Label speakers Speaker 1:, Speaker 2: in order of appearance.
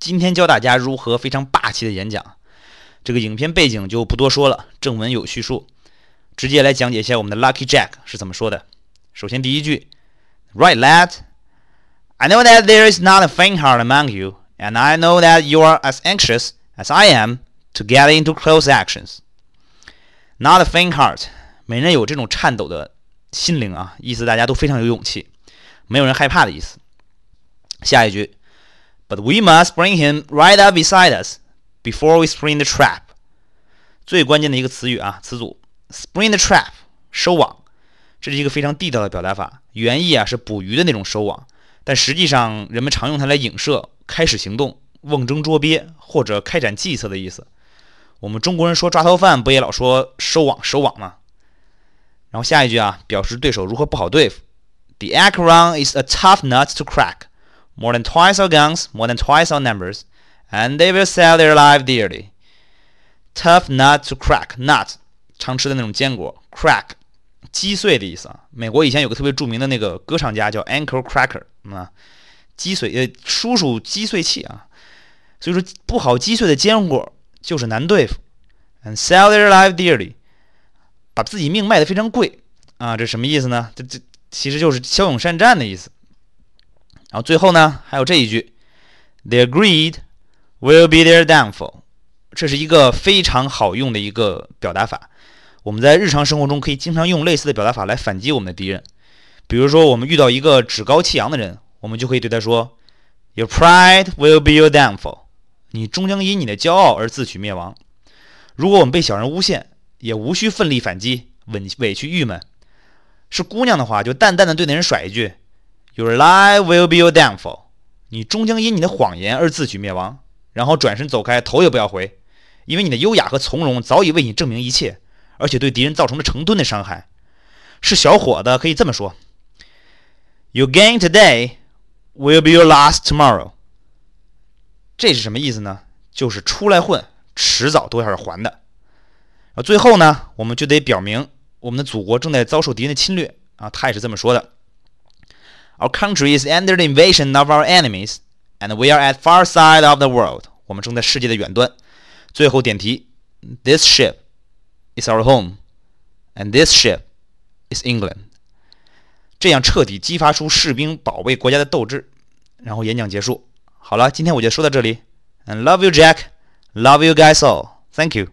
Speaker 1: 今天教大家如何非常霸气的演讲。这个影片背景就不多说了，正文有叙述，直接来讲解一下我们的 Lucky Jack 是怎么说的。首先第一句，Right, lad. I know that there is not a faint heart among you, and I know that you are as anxious as I am to get into close actions. Not a faint heart，没人有这种颤抖的心灵啊，意思大家都非常有勇气，没有人害怕的意思。下一句，But we must bring him right up beside us before we spring the trap。最关键的一个词语啊，词组，spring the trap，收网，这是一个非常地道的表达法。原意啊是捕鱼的那种收网，但实际上人们常用它来影射开始行动、瓮中捉鳖或者开展计策的意思。我们中国人说抓逃犯，不也老说收网收网吗？然后下一句啊，表示对手如何不好对付。The acron is a tough nut to crack. More than twice our guns, more than twice our numbers, and they will sell their life dearly. Tough nut to crack. Nut，常吃的那种坚果。Crack，击碎的意思啊。美国以前有个特别著名的那个歌唱家叫 Ankle Cracker，啊，击碎呃叔叔击碎器啊。所以说不好击碎的坚果就是难对付。And sell their life dearly，把自己命卖的非常贵啊。这什么意思呢？这这其实就是骁勇善战的意思。然后最后呢，还有这一句，Their greed will be their downfall。这是一个非常好用的一个表达法。我们在日常生活中可以经常用类似的表达法来反击我们的敌人。比如说，我们遇到一个趾高气扬的人，我们就可以对他说：“Your pride will be your downfall。”你终将因你的骄傲而自取灭亡。如果我们被小人诬陷，也无需奋力反击，委委屈郁闷。是姑娘的话，就淡淡的对那人甩一句。Your lie will be your downfall。你终将因你的谎言而自取灭亡，然后转身走开，头也不要回，因为你的优雅和从容早已为你证明一切，而且对敌人造成了成吨的伤害。是小伙子可以这么说：Your gain today will be your loss tomorrow。这是什么意思呢？就是出来混，迟早都要是还的。啊，最后呢，我们就得表明我们的祖国正在遭受敌人的侵略啊，他也是这么说的。Our country is under the invasion of our enemies, and we are at far side of the world. 我们正在世界的远端。最后点题：This ship is our home, and this ship is England. 这样彻底激发出士兵保卫国家的斗志。然后演讲结束。好了，今天我就说到这里。And love you, Jack. Love you guys all. Thank you.